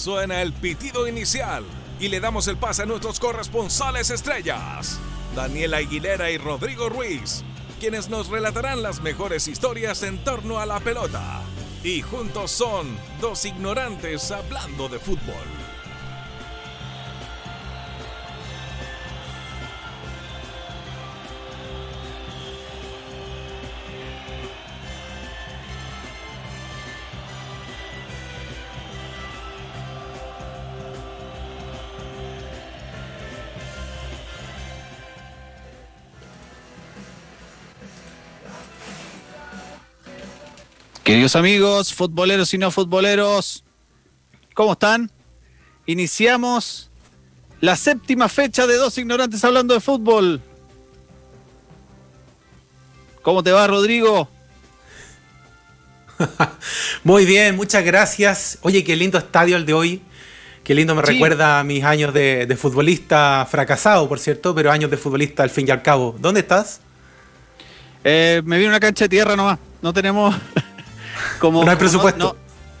Suena el pitido inicial y le damos el pase a nuestros corresponsales estrellas, Daniela Aguilera y Rodrigo Ruiz, quienes nos relatarán las mejores historias en torno a la pelota. Y juntos son dos ignorantes hablando de fútbol. Queridos amigos, futboleros y no futboleros, ¿cómo están? Iniciamos la séptima fecha de Dos Ignorantes hablando de fútbol. ¿Cómo te va, Rodrigo? Muy bien, muchas gracias. Oye, qué lindo estadio el de hoy. Qué lindo me recuerda a mis años de, futbolista fracasado, por cierto, pero años de futbolista al fin y al cabo. ¿Dónde estás? Eh, me viene una cancha de tierra nomás. No tenemos no hay presupuesto.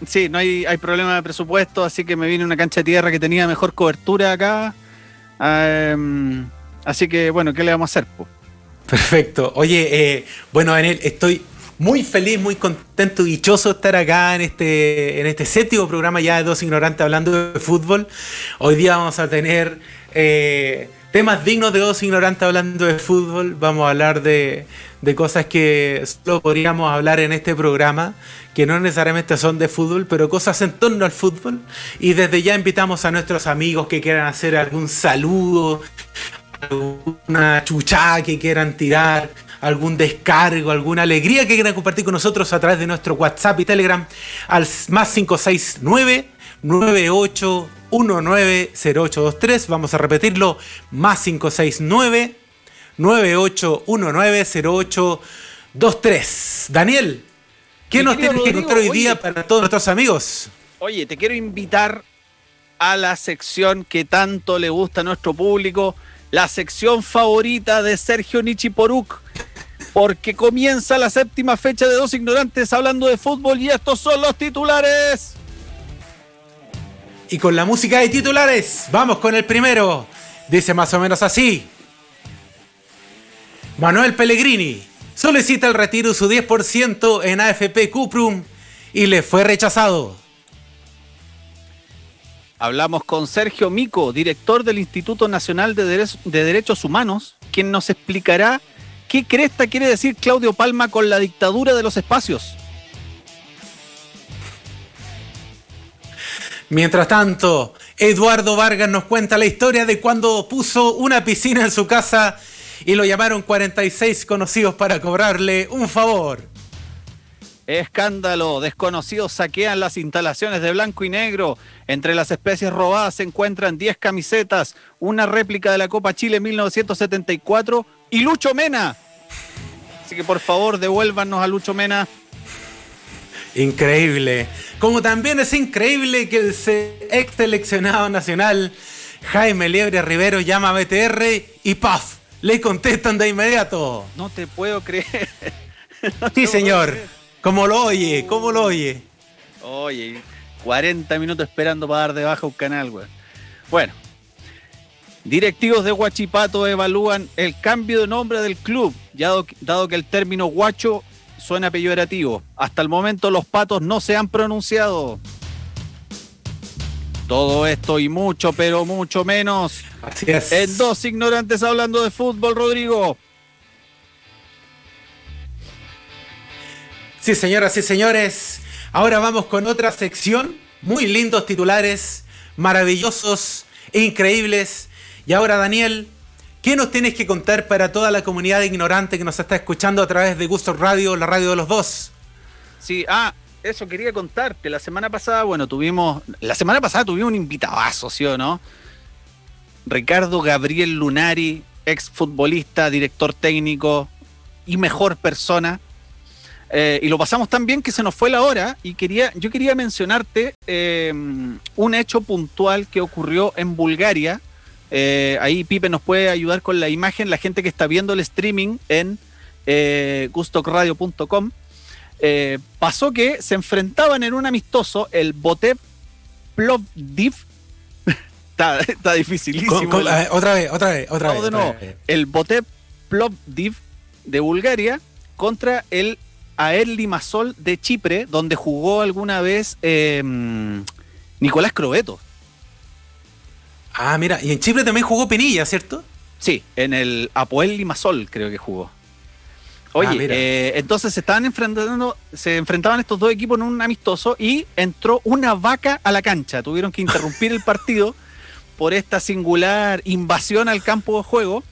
sí, no hay, hay problema de presupuesto, así que me vine una cancha de tierra que tenía mejor cobertura acá. Em, así que, bueno, ¿qué le vamos a hacer? Perfecto. Oye, eh, bueno, Daniel, estoy muy feliz, muy contento y dichoso de estar acá en este, en este séptimo programa ya de Dos Ignorantes hablando de fútbol. Hoy día vamos a tener eh, temas dignos de Dos Ignorantes hablando de fútbol. Vamos a hablar de, de cosas que solo podríamos hablar en este programa, que no necesariamente son de fútbol, pero cosas en torno al fútbol. Y desde ya invitamos a nuestros amigos que quieran hacer algún saludo, alguna chuchá que quieran tirar, algún descargo, alguna alegría que quieran compartir con nosotros a través de nuestro WhatsApp y Telegram al más 569 98190823. Vamos a repetirlo, más 569 98190823. Daniel, ¿qué nos tienes que contar hoy día para todos nuestros amigos? Oye, te quiero invitar a la sección que tanto le gusta a nuestro público, la sección favorita de Sergio Nichiporuk, porque comienza la séptima fecha de Dos Ignorantes hablando de fútbol y estos son los titulares. Y con la música de titulares, vamos con el primero. Dice más o menos así. Manuel Pellegrini solicita el retiro de su 10% en AFP Cuprum y le fue rechazado. Hablamos con Sergio Mico, director del Instituto Nacional de, de Derechos Humanos, quien nos explicará qué cresta quiere decir Claudio Palma con la dictadura de los espacios. Mientras tanto, Eduardo Vargas nos cuenta la historia de cuando puso una piscina en su casa y lo llamaron 46 conocidos para cobrarle un favor. Escándalo, desconocidos saquean las instalaciones de blanco y negro. Entre las especies robadas se encuentran 10 camisetas, una réplica de la Copa Chile 1974 y Lucho Mena. Así que por favor devuélvanos a Lucho Mena. Increíble. Como también es increíble que el ex seleccionado nacional Jaime Liebre Rivero llama a BTR y ¡paf! Le contestan de inmediato. No te puedo creer. sí, señor. ¿Cómo lo oye? ¿Cómo lo oye? Oye, 40 minutos esperando para dar de baja un canal, güey. Bueno, directivos de Huachipato evalúan el cambio de nombre del club, ya dado que el término guacho suena peyorativo. Hasta el momento los patos no se han pronunciado. Todo esto y mucho, pero mucho menos. Así es. En dos ignorantes hablando de fútbol, Rodrigo. Sí, señoras y señores. Ahora vamos con otra sección. Muy lindos titulares, maravillosos e increíbles. Y ahora, Daniel, ¿qué nos tienes que contar para toda la comunidad ignorante que nos está escuchando a través de Gusto Radio, la radio de los dos? Sí, ah, eso quería contarte. La semana pasada, bueno, tuvimos. La semana pasada tuvimos un invitadazo, ¿sí o no? Ricardo Gabriel Lunari, ex futbolista, director técnico y mejor persona. Eh, y lo pasamos tan bien que se nos fue la hora y quería, yo quería mencionarte eh, un hecho puntual que ocurrió en Bulgaria. Eh, ahí Pipe nos puede ayudar con la imagen, la gente que está viendo el streaming en gustocradio.com. pasó que se enfrentaban en un amistoso el Botev Plovdiv. está, está dificilísimo. Con- con- a ver, otra vez, otra vez, otra vez. de otra nuevo. vez. El Botev Plovdiv de Bulgaria contra el Aer Limassol de Chipre, donde jugó alguna vez eh, Nicolás Crobeto. Ah, mira, y en Chipre también jugó Pinilla, ¿cierto? Sí, en el Apoel Limassol creo que jugó. Oye, Ah, mira. eh, entonces se estaban enfrentando, se enfrentaban estos dos equipos en un amistoso y entró una vaca a la cancha. Tuvieron que interrumpir el partido por esta singular invasión al campo de juego.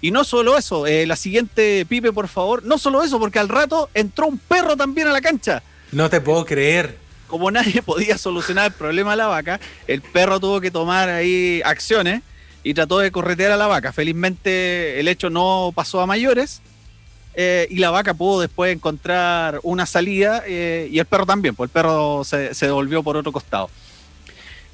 Y no solo eso, eh, la siguiente, Pipe, por favor, no solo eso, porque al rato entró un perro también a la cancha. No te puedo creer. Como nadie podía solucionar el problema de la vaca, el perro tuvo que tomar ahí acciones y trató de corretear a la vaca. Felizmente el hecho no pasó a mayores eh, y la vaca pudo después encontrar una salida eh, y el perro también, pues el perro se, se devolvió por otro costado.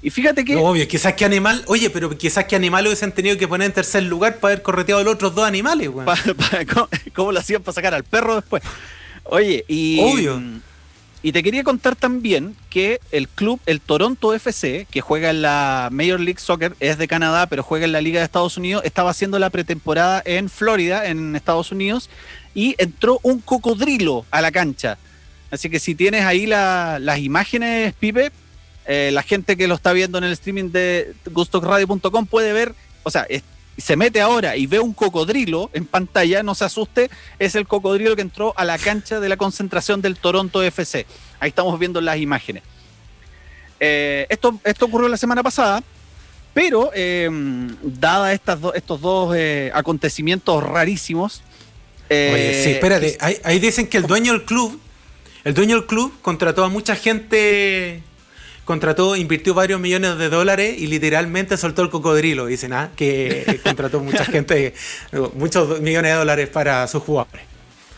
Y fíjate que... Obvio, quizás que animal, oye, pero quizás que animal hubiesen tenido que poner en tercer lugar para haber correteado a los otros dos animales, weón. ¿cómo, cómo lo hacían para sacar al perro después? Oye, y. Obvio. Y te quería contar también que el club, el Toronto FC, que juega en la Major League Soccer, es de Canadá, pero juega en la Liga de Estados Unidos, estaba haciendo la pretemporada en Florida, en Estados Unidos, y entró un cocodrilo a la cancha. Así que si tienes ahí la- las imágenes, Pipe, eh, la gente que lo está viendo en el streaming de gustosradio.com puede ver, o sea, se mete ahora y ve un cocodrilo en pantalla, no se asuste, es el cocodrilo que entró a la cancha de la concentración del Toronto FC. Ahí estamos viendo las imágenes. Eh, esto, esto ocurrió la semana pasada, pero eh, dada estas estos dos eh, acontecimientos rarísimos. Eh, Oye, sí, espérate. Ahí, ahí dicen que el dueño del club, el dueño del club contrató a mucha gente, contrató, invirtió varios millones de dólares y literalmente soltó el cocodrilo. Dicen, ah, que contrató mucha gente, muchos millones de dólares para sus jugadores.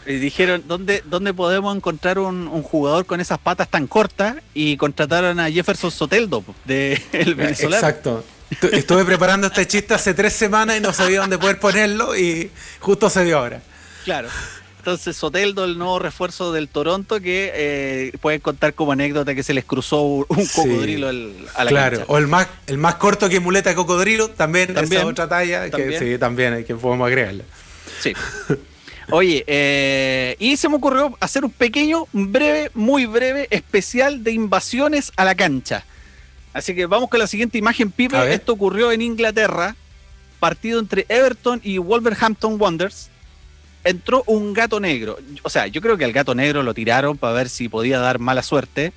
Y dijeron, ¿dónde, ¿dónde podemos encontrar un, un jugador con esas patas tan cortas? Y contrataron a Jefferson Soteldo, de el venezolano. Exacto. Estu- Estuve preparando este chiste hace tres semanas y no sabía dónde poder ponerlo y justo se dio ahora. Claro. Entonces, Soteldo, el nuevo refuerzo del Toronto, que eh, pueden contar como anécdota que se les cruzó un Sí. cocodrilo el- a la claro, cancha. o el más, el más corto que muleta cocodrilo, también, También, esa otra talla, también. que sí, también hay que podemos agregarla. Sí. Oye, eh, y se me ocurrió hacer un pequeño, breve, muy breve especial de invasiones a la cancha. Así que vamos con la siguiente imagen, Pipe. Esto ocurrió en Inglaterra, partido entre Everton y Wolverhampton Wanderers. Entró un gato negro. O sea, yo creo que al gato negro lo tiraron para ver si podía dar mala suerte.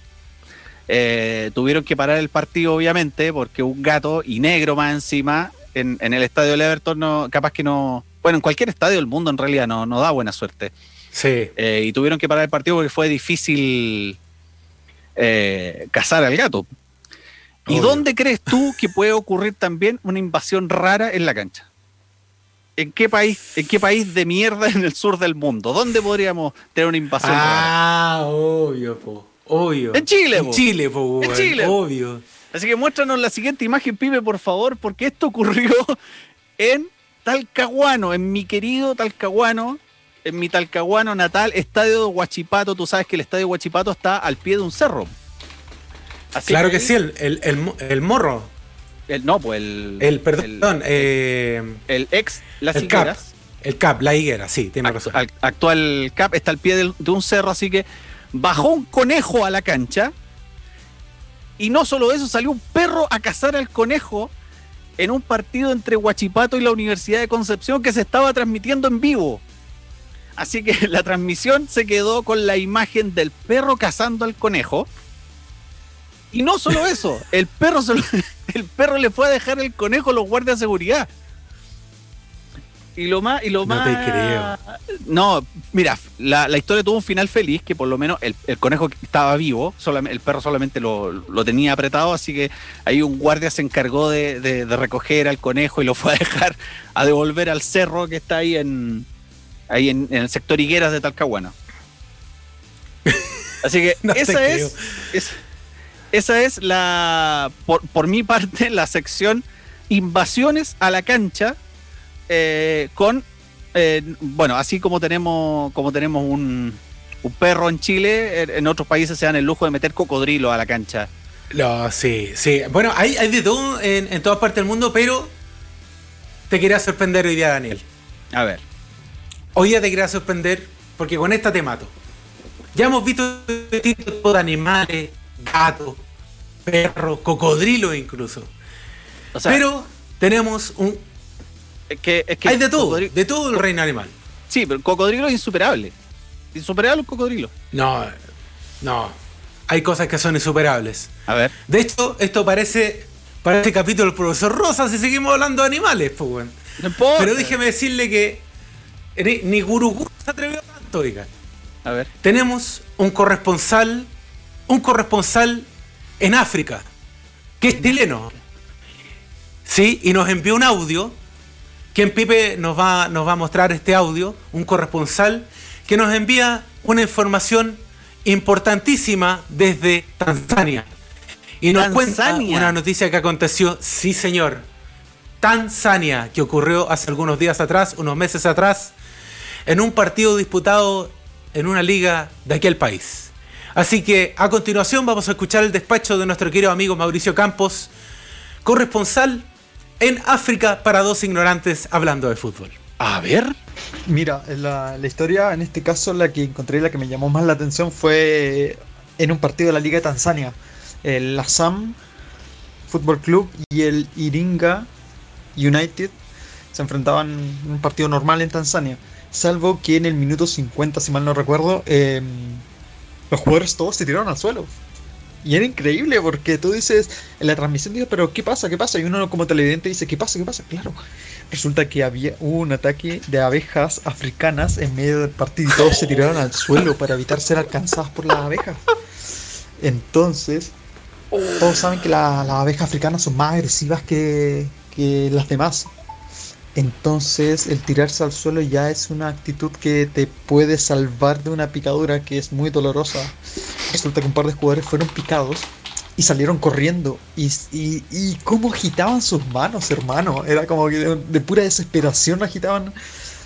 Eh, tuvieron que parar el partido, obviamente, porque un gato y negro más encima en, en el estadio del Everton, no, capaz que no. Bueno, en cualquier estadio del mundo en realidad no, no da buena suerte. Sí. Eh, y tuvieron que parar el partido porque fue difícil eh, cazar al gato. ¿Y dónde crees tú que puede ocurrir también una invasión rara en la cancha? ¿En qué país, en qué país de mierda en el sur del mundo? ¿Dónde podríamos tener una invasión rara? Ah, obvio, po. Obvio. En Chile, En po. Chile, po, En Chile. Obvio. Así que muéstranos la siguiente imagen, Pipe, por favor, porque esto ocurrió en Talcahuano, en mi querido Talcahuano, en mi Talcahuano natal, estadio de Huachipato. Tú sabes que el estadio de Huachipato está al pie de un cerro. Así claro que sí, el, el, el morro. El- no, pues el. El, perdón, eh, El, ex Las el cap. Higueras, El cap, la higuera, sí, tiene razón. al- actual CAP, está al pie del- de un cerro, así que bajó un conejo a la cancha. Y no solo eso, salió un perro a cazar al conejo en un partido entre Huachipato y la Universidad de Concepción que se estaba transmitiendo en vivo. Así que la transmisión se quedó con la imagen del perro cazando al conejo. Y no solo eso, el perro, se lo- el perro le fue a dejar el conejo a los guardias de seguridad. Y lo más, y lo No más. te creo. No, mira, la, la historia tuvo un final feliz, que por lo menos el, el conejo estaba vivo, solamente, el perro solamente lo, lo tenía apretado, así que ahí un guardia se encargó de, de- de recoger al conejo y lo fue a dejar a devolver al cerro que está ahí en ahí en, en el sector Higueras de Talcahuano. Así que No esa creo. es, es- esa es la por, por mi parte la sección invasiones a la cancha eh, con eh, bueno así como tenemos como tenemos un, un perro en Chile en, en otros países se dan el lujo de meter cocodrilo a la cancha No, sí, sí. Bueno, hay, hay de todo en, en todas partes del mundo, pero te quería sorprender hoy día, Daniel. A ver. Hoy día te quería sorprender porque con esta te mato. Ya hemos visto distintos tipos de animales, gatos, perros, cocodrilos incluso. O sea, pero tenemos un... es que, es que Hay de todo, de todo el reino animal. Sí, pero el cocodrilo es insuperable. Insuperable un cocodrilo. No, no. Hay cosas que son insuperables. A ver. De hecho, esto parece, parece capítulo del profesor Rosa si seguimos hablando de animales, pues. No. Pero déjeme decirle que ni, ni Gurugú se atrevió tanto, oiga. A ver. Tenemos un corresponsal, un corresponsal en África, que es chileno. Sí, y nos envió un audio. Quien Pipe nos va, nos va a mostrar este audio, un corresponsal que nos envía una información importantísima desde Tanzania. Y nos cuenta una noticia que aconteció, sí señor, Tanzania, que ocurrió hace algunos días atrás, unos meses atrás, en un partido disputado en una liga de aquel país. Así que a continuación vamos a escuchar el despacho de nuestro querido amigo Mauricio Campos, corresponsal en África para dos ignorantes hablando de fútbol. A ver. Mira, la, la historia, en este caso, la que encontré, la que me llamó más la atención fue en un partido de la Liga de Tanzania. El Assam Fútbol Club y el Iringa United se enfrentaban en un partido normal en Tanzania. Salvo que en el minuto 50, si mal no recuerdo, eh, los jugadores todos se tiraron al suelo. Y era increíble porque tú dices, en la transmisión dices, pero ¿qué pasa? ¿Qué pasa? Y uno como televidente dice, ¿qué pasa? ¿Qué pasa? Claro. Resulta que había un ataque de abejas africanas en medio del partido y todos se tiraron al suelo para evitar ser alcanzados por las abejas. Entonces, todos saben que la- las abejas africanas son más agresivas que, que las demás. Entonces, el tirarse al suelo ya es una actitud que te puede salvar de una picadura que es muy dolorosa. Resulta que un par de jugadores fueron picados y salieron corriendo. Y, y, cómo agitaban sus manos, hermano. Era como que de, pura desesperación agitaban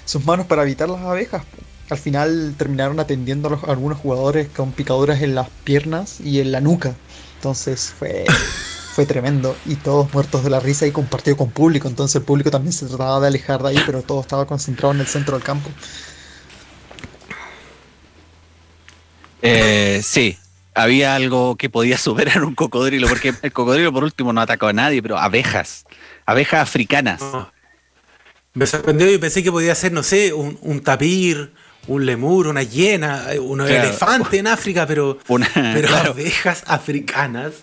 sus manos para evitar las abejas. Al final terminaron atendiendo a algunos jugadores con picaduras en las piernas y en la nuca. Entonces fue, fue tremendo. Y todos muertos de la risa y compartido con público. Entonces el público también se trataba de alejar de ahí, pero todo estaba concentrado en el centro del campo. Eh, sí. Había algo que podía superar un cocodrilo, porque el cocodrilo por último no atacó a nadie, pero abejas. Abejas africanas. Me sorprendió y pensé que podía ser, no sé, un, un tapir, un lemur, una hiena, un Claro. elefante en África, pero, Una, pero claro, abejas africanas.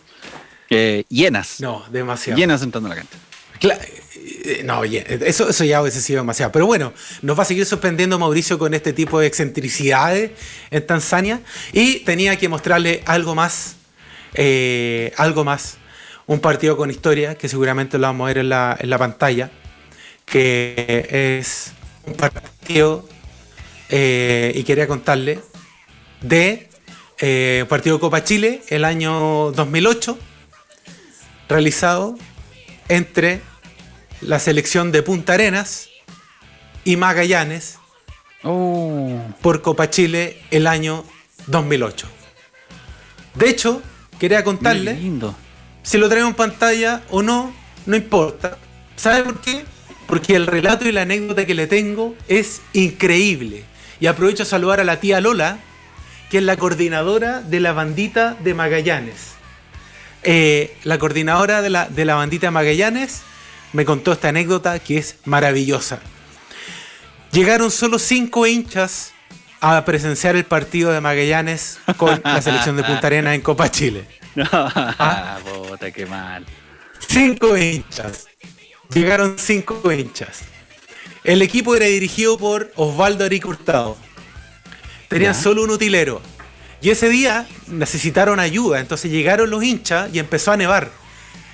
Eh, hienas. No, demasiado. Hienas entrando a la cancha. Eh, no, eso, eso ya hubiese sido demasiado. Pero bueno, nos va a seguir sorprendiendo Mauricio con este tipo de excentricidades en Tanzania. Y tenía que mostrarle algo más, eh, algo más. Un partido con historia, que seguramente lo vamos a ver en la, en la pantalla, que es un partido, eh, y quería contarle, de eh, partido de Copa Chile, el año 2008, realizado entre la selección de Punta Arenas y Magallanes Oh. por Copa Chile el año 2008. De hecho, quería contarle lindo. si lo traigo en pantalla o no, no importa. ¿Sabe por qué? Porque el relato y la anécdota que le tengo es increíble. Y aprovecho a saludar a la tía Lola, que es la coordinadora de la bandita de Magallanes. Eh, la coordinadora de la, de la bandita Magallanes me contó esta anécdota que es maravillosa. Llegaron solo cinco hinchas a presenciar el partido de Magallanes con la selección de Punta Arenas en Copa Chile. Ah, puta, qué mal. Cinco hinchas. Llegaron cinco hinchas. El equipo era dirigido por Osvaldo Aric Hurtado. Tenían Ya. solo un utilero. Y ese día necesitaron ayuda, entonces llegaron los hinchas y empezó a nevar.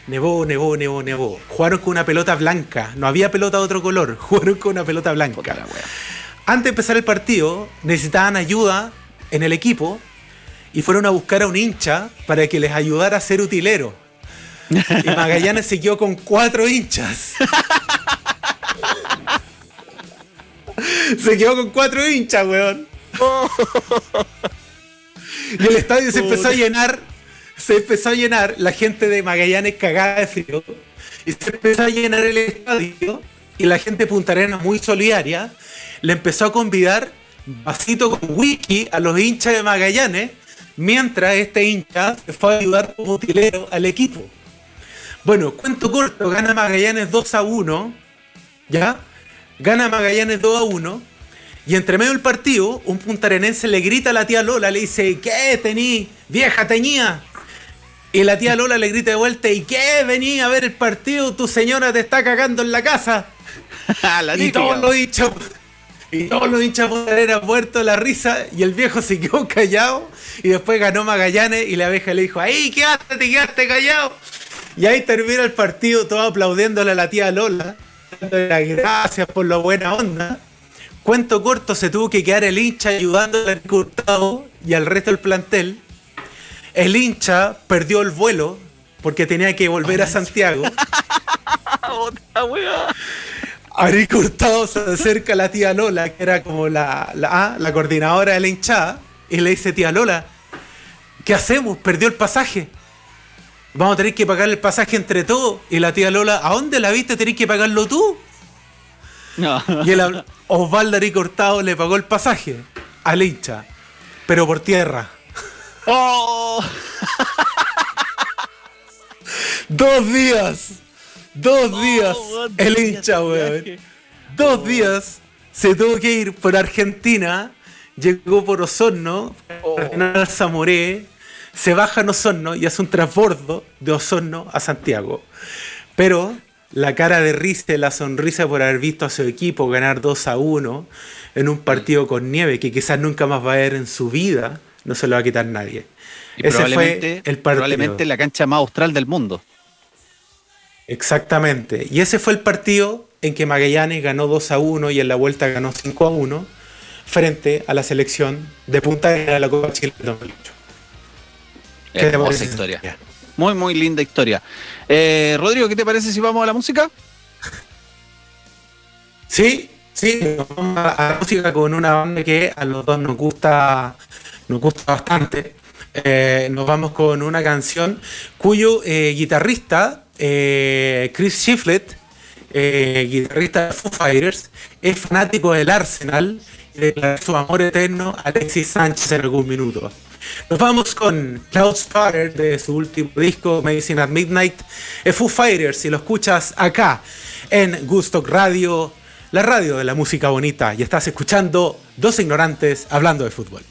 Nevó, nevó, nevó, nevó. Jugaron con una pelota blanca. No había pelota de otro color. Jugaron con una pelota blanca. Antes de empezar el partido, necesitaban ayuda en el equipo y fueron a buscar a un hincha para que les ayudara a ser utilero. Y Magallanes se quedó con cuatro hinchas. Se quedó con cuatro hinchas, weón. Y el estadio se empezó a llenar se empezó a llenar, la gente de Magallanes cagada de frío, y se empezó a llenar el estadio, y la gente de Punta Arenas, muy solidaria, le empezó a convidar vasito con whisky a los hinchas de Magallanes, mientras este hincha se fue a ayudar como utilero al equipo. Bueno, cuento corto, gana Magallanes 2 a 1, ¿ya? Gana Magallanes 2 a 1, y entre medio del partido, un puntarenense le grita a la tía Lola, le dice, ¿qué tení? Vieja teñía. Y la tía Lola le grita de vuelta, ¿y qué? Vení a ver el partido, tu señora te está cagando en la casa. y todos los hinchas, y todos los hinchas eran muertos de la risa, y el viejo se quedó callado, y después ganó Magallanes, y la abeja le dijo, ¡ahí quedaste, te quedaste callado! Y ahí termina el partido, todo aplaudiéndole a la tía Lola, dándole las gracias por la buena onda. Cuento corto, se tuvo que quedar el hincha ayudando al Hurtado y al resto del plantel. El hincha perdió el vuelo porque tenía que volver a Santiago. A Hurtado se acerca a la tía Lola, que era como la, la, la coordinadora de la hinchada, y le dice, tía Lola, ¿qué hacemos? Perdió el pasaje. Vamos a tener que pagar el pasaje entre todos. Y la tía Lola, ¿a dónde la viste? Tenés que pagarlo tú. Y el Osvaldo Ari Cortado le pagó el pasaje al hincha, pero por tierra. ¡Oh! dos días, dos oh, días el hincha, weón. Dos días se tuvo que ir por Argentina, llegó por Osorno, oh. al Zamoré, se baja en Osorno y hace un transbordo de Osorno a Santiago. Pero la cara de risa, la sonrisa por haber visto a su equipo ganar 2 a 1 en un partido con nieve que quizás nunca más va a ver en su vida, no se lo va a quitar nadie. Ese probablemente, fue el probablemente la cancha más austral del mundo. Exactamente. Y ese fue el partido en que Magallanes ganó 2 a 1 y en la vuelta ganó 5 a 1 frente a la selección de Punta de la Copa Chile 2008. Qué historia. Muy, muy linda historia. Eh, Rodrigo, ¿qué te parece si vamos a la música? Sí, sí, vamos a la música con una banda que a los dos nos gusta, nos gusta bastante. Eh, nos vamos con una canción cuyo eh, guitarrista, Chris Shiflett, guitarrista de Foo Fighters, es fanático del Arsenal y declaró su amor eterno a Alexis Sánchez en algún minuto. Nos vamos con Cloud Sparter de su último disco, Medicine at Midnight. Foo Fighters, si lo escuchas acá en Gustock Radio, la radio de la música bonita, y estás escuchando dos ignorantes hablando de fútbol.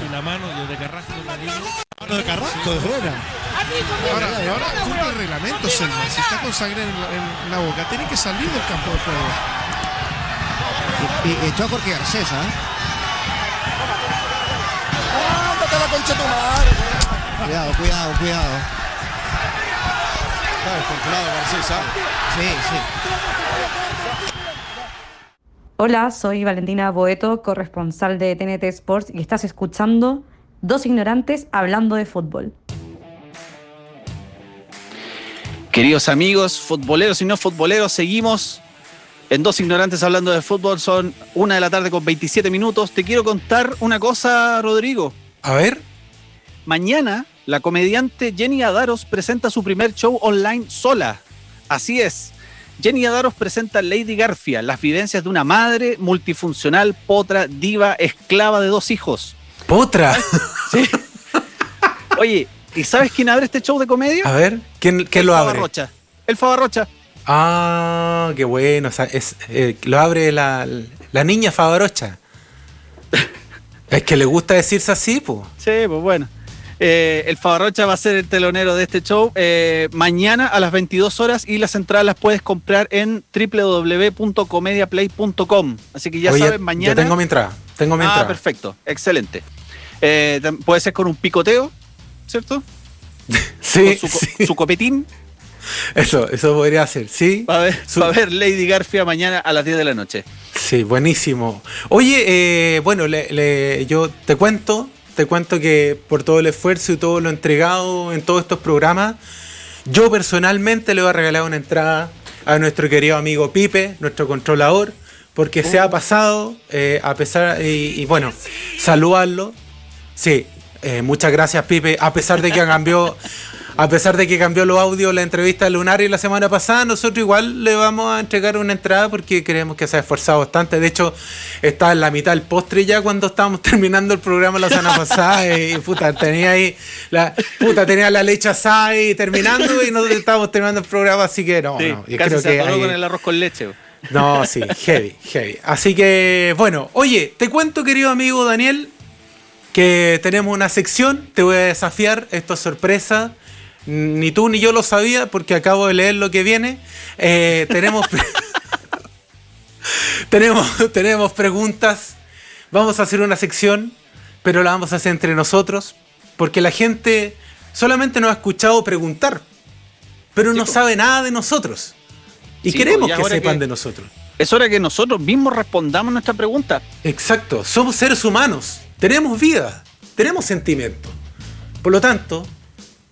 Y la mano de Carrasco de Danilo. Mano de Carrasco, de buena. Ahora, ahora cumple el reglamento, Selma. Si está con sangre en, en la boca, tiene que salir del campo de juego. Y, echó a Jorge Garcés, ¿ah? ¡Ándate la concha tu madre! Cuidado, cuidado, cuidado. Está descontrolado Garcés, ¿ah? Sí, sí. Hola, soy Valentina Boeto, corresponsal de TNT Sports y estás escuchando Dos Ignorantes hablando de fútbol. Queridos amigos, futboleros y no futboleros, seguimos en Dos Ignorantes hablando de fútbol. Son una de la tarde con 27 minutos. Te quiero contar una cosa, Rodrigo. A ver. Mañana, la comediante Jenny Adaros presenta su primer show online sola. Así es. Jenny Adaros presenta Lady Garfia, las vivencias de una madre multifuncional, potra, diva, esclava de dos hijos. ¿Potra? Sí. Oye, ¿y sabes quién abre este show de comedia? A ver, ¿quién, lo abre? Favarrocha. El Favarrocha. Ah, qué bueno. o sea, es, eh, lo abre la, la niña Favarocha. es que le gusta decirse así, pues. Sí, pues bueno. Eh, el Favarrocha va a ser el telonero de este show eh, mañana a las 22 horas y las entradas las puedes comprar en www.comediaplay.com. Así que ya Oye, saben, mañana. Ya tengo mi entrada. Tengo mi ah, entrada. perfecto. Excelente. Eh, puede ser con un picoteo, ¿cierto? Sí, Con su, co- sí. su copetín. Eso, eso podría ser, sí. Va a, ver, Su- va a ver Lady Garfia mañana a las 10 de la noche. Sí, buenísimo. Oye, eh, bueno, le- le- yo te cuento, te cuento que por todo el esfuerzo y todo lo entregado en todos estos programas, yo personalmente le voy a regalar una entrada a nuestro querido amigo Pipe, nuestro controlador, porque se ha pasado, eh, a pesar, y, bueno, saludarlo. Sí, eh, muchas gracias Pipe, a pesar de que cambió... A pesar de que cambió los audios la entrevista de Lunari la semana pasada, nosotros igual le vamos a entregar una entrada porque creemos que se ha esforzado bastante. De hecho, está en la mitad del postre ya cuando estábamos terminando el programa la semana pasada. Y puta, tenía ahí la puta, tenía la leche asada ahí terminando y nosotros estábamos terminando el programa, así que no, Sí, no. yo casi creo se que ahí- con el arroz con leche. no, sí, heavy, heavy. Así que, bueno, oye, te cuento, querido amigo Daniel, que tenemos una sección, te voy a desafiar, esto es sorpresa. Ni tú ni yo lo sabía porque acabo de leer lo que viene. Eh, tenemos, tenemos, tenemos preguntas. Vamos a hacer una sección, pero la vamos a hacer entre nosotros porque la gente solamente nos ha escuchado preguntar, pero no sabe nada de nosotros. Y Sí, queremos que sepan que- de nosotros. Es hora que nosotros mismos respondamos nuestra pregunta. Exacto, somos seres humanos, tenemos vida, tenemos sentimiento. Por lo tanto,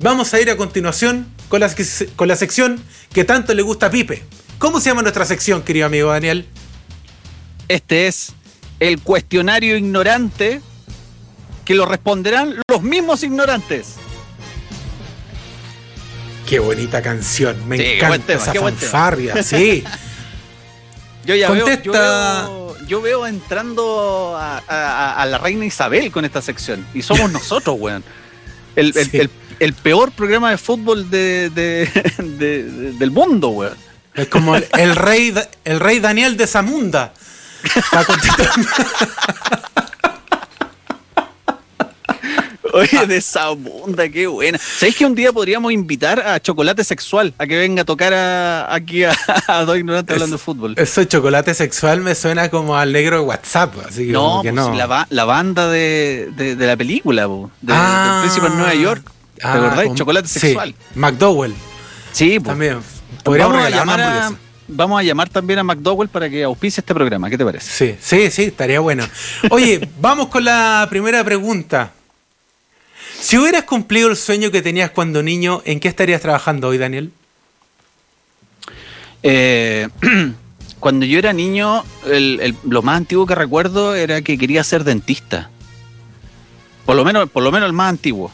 vamos a ir a continuación con la, con la sección que tanto le gusta a Pipe. ¿Cómo se llama nuestra sección, querido amigo Daniel? Este es el cuestionario ignorante que lo responderán los mismos ignorantes. Qué bonita canción, me Sí, encanta buen tema, esa fanfarria, sí. Yo ya veo, yo veo, yo veo entrando a, a- a la reina Isabel con esta sección. Y somos nosotros, weón. El, el- Sí. el- el peor programa de fútbol de, de- de- de- del mundo, weón. Es como el, el rey, el rey Daniel de Zamunda. Oye, de esa bunda, qué buena. ¿Sabéis que un día podríamos invitar a Chocolate Sexual a que venga a tocar a- aquí a, a dos ignorantes hablando de fútbol? Eso de chocolate sexual me suena como al negro de WhatsApp, así que No, como que pues, no. La, ba- la banda de, de- de la película, po, de, Ah. del Príncipe en Nueva York. ¿Te Ah, acordáis? con- Chocolate sí, Sexual. McDowell Sí, pues. también. Podríamos Vamos a, llamar a, vamos a llamar también a McDowell para que auspice este programa. ¿Qué te parece? Sí, sí, sí, estaría bueno. Oye, vamos con la primera pregunta. Si hubieras cumplido el sueño que tenías cuando niño, ¿en qué estarías trabajando hoy, Daniel? Eh, cuando yo era niño, el- el- lo más antiguo que recuerdo era que quería ser dentista. Por lo menos, por lo menos el más antiguo.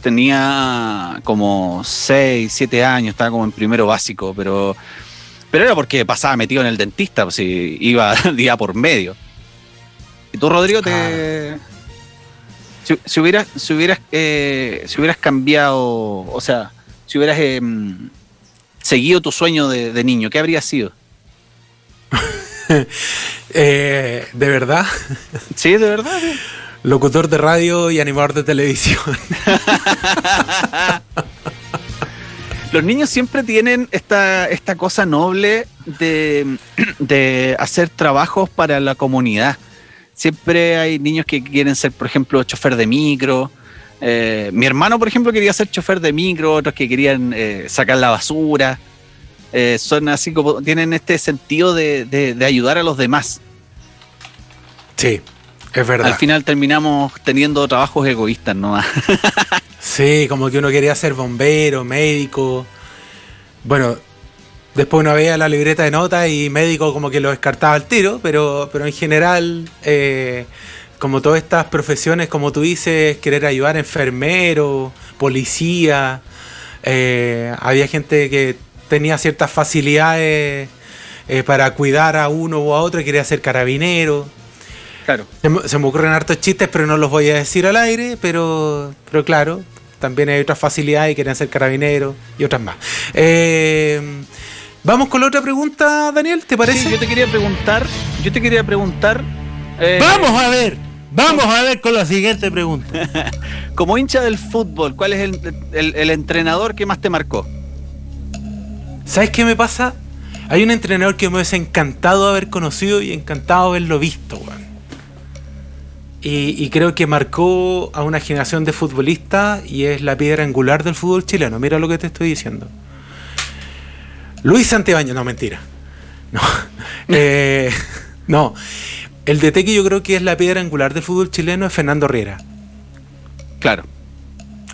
Tenía como 6, 7 años, estaba como en primero básico, pero, pero era porque pasaba metido en el dentista, pues iba día por medio. ¿Y tú, Rodrigo, te... Si, si hubieras, si hubieras, eh, si hubieras cambiado, o sea, si hubieras em, seguido tu sueño de, de niño, ¿qué habría sido? Eh, ¿De verdad? Sí, de verdad. Locutor de radio y animador de televisión. Los niños siempre tienen esta, esta cosa noble de, de hacer trabajos para la comunidad. Siempre hay niños que quieren ser, por ejemplo, chofer de micro. Eh, mi hermano, por ejemplo, quería ser chofer de micro, otros que querían eh, sacar la basura. Eh, son así como, tienen este sentido de, de- de ayudar a los demás. Sí, es verdad. Al final terminamos teniendo trabajos egoístas nomás. Sí, como que uno quería ser bombero, médico. Bueno, después uno veía la libreta de notas y médico como que lo descartaba al tiro, pero, pero en general, eh, como todas estas profesiones, como tú dices, querer ayudar, enfermero, policía, eh, había gente que tenía ciertas facilidades eh, para cuidar a uno o a otro y quería ser carabinero. Claro. Se me, se me ocurren hartos chistes, pero no los voy a decir al aire, pero, pero claro, también hay otras facilidades y quieren ser carabineros y otras más. Eh, Vamos con la otra pregunta, Daniel, ¿te parece? Sí, yo te quería preguntar, yo te quería preguntar. eh, Vamos a ver, vamos a ver con la siguiente pregunta. Como hincha del fútbol, ¿cuál es el, el- el entrenador que más te marcó? ¿Sabes qué me pasa? Hay un entrenador que me hubiese encantado haber conocido y encantado haberlo visto, weón. Y, y creo que marcó a una generación de futbolistas y es la piedra angular del fútbol chileno. Mira lo que te estoy diciendo. Luis Santibáñez, no, mentira. No. Eh, no. El DT que yo creo que es la piedra angular del fútbol chileno es Fernando Riera. Claro.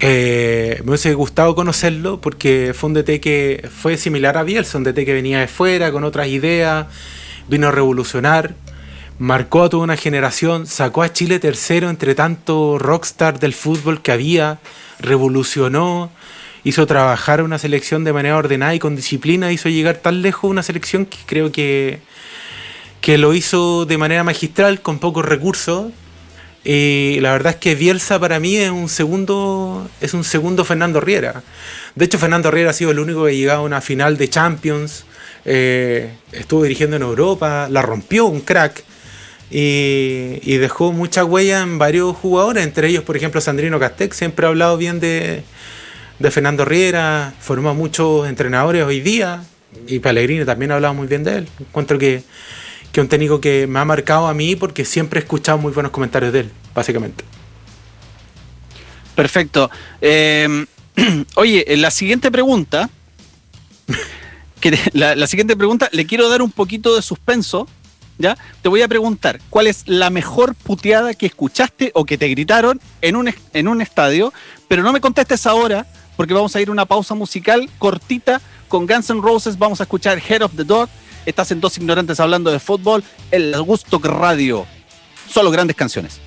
Eh, me hubiese gustado conocerlo porque fue un DT que fue similar a Bielsa, un DT que venía de fuera con otras ideas, vino a revolucionar, marcó a toda una generación, sacó a Chile tercero entre tanto rockstar del fútbol que había, revolucionó, hizo trabajar una selección de manera ordenada y con disciplina, hizo llegar tan lejos una selección que creo que, que lo hizo de manera magistral, con pocos recursos, y la verdad es que Bielsa para mí es un segundo es un segundo Fernando Riera. De hecho, Fernando Riera ha sido el único que ha llegado a una final de Champions. eh, estuvo dirigiendo en Europa, la rompió un crack. Y, y dejó mucha huella en varios jugadores, entre ellos, por ejemplo, Sandrino Castec. Siempre ha hablado bien de, de Fernando Riera, formó a muchos entrenadores hoy día. Y Pellegrini también ha hablado muy bien de él. Encuentro que, que un técnico que me ha marcado a mí porque siempre he escuchado muy buenos comentarios de él, básicamente. Perfecto. Eh, oye, en la siguiente pregunta, que te- la, la siguiente pregunta, le quiero dar un poquito de suspenso, ¿ya? Te voy a preguntar, ¿cuál es la mejor puteada que escuchaste o que te gritaron en un, en un estadio? Pero no me contestes ahora, porque vamos a ir a una pausa musical cortita con Guns N' Roses, vamos a escuchar Head of the Dog. Estás en Dos Ignorantes hablando de fútbol, el Gusto Radio. Solo grandes canciones.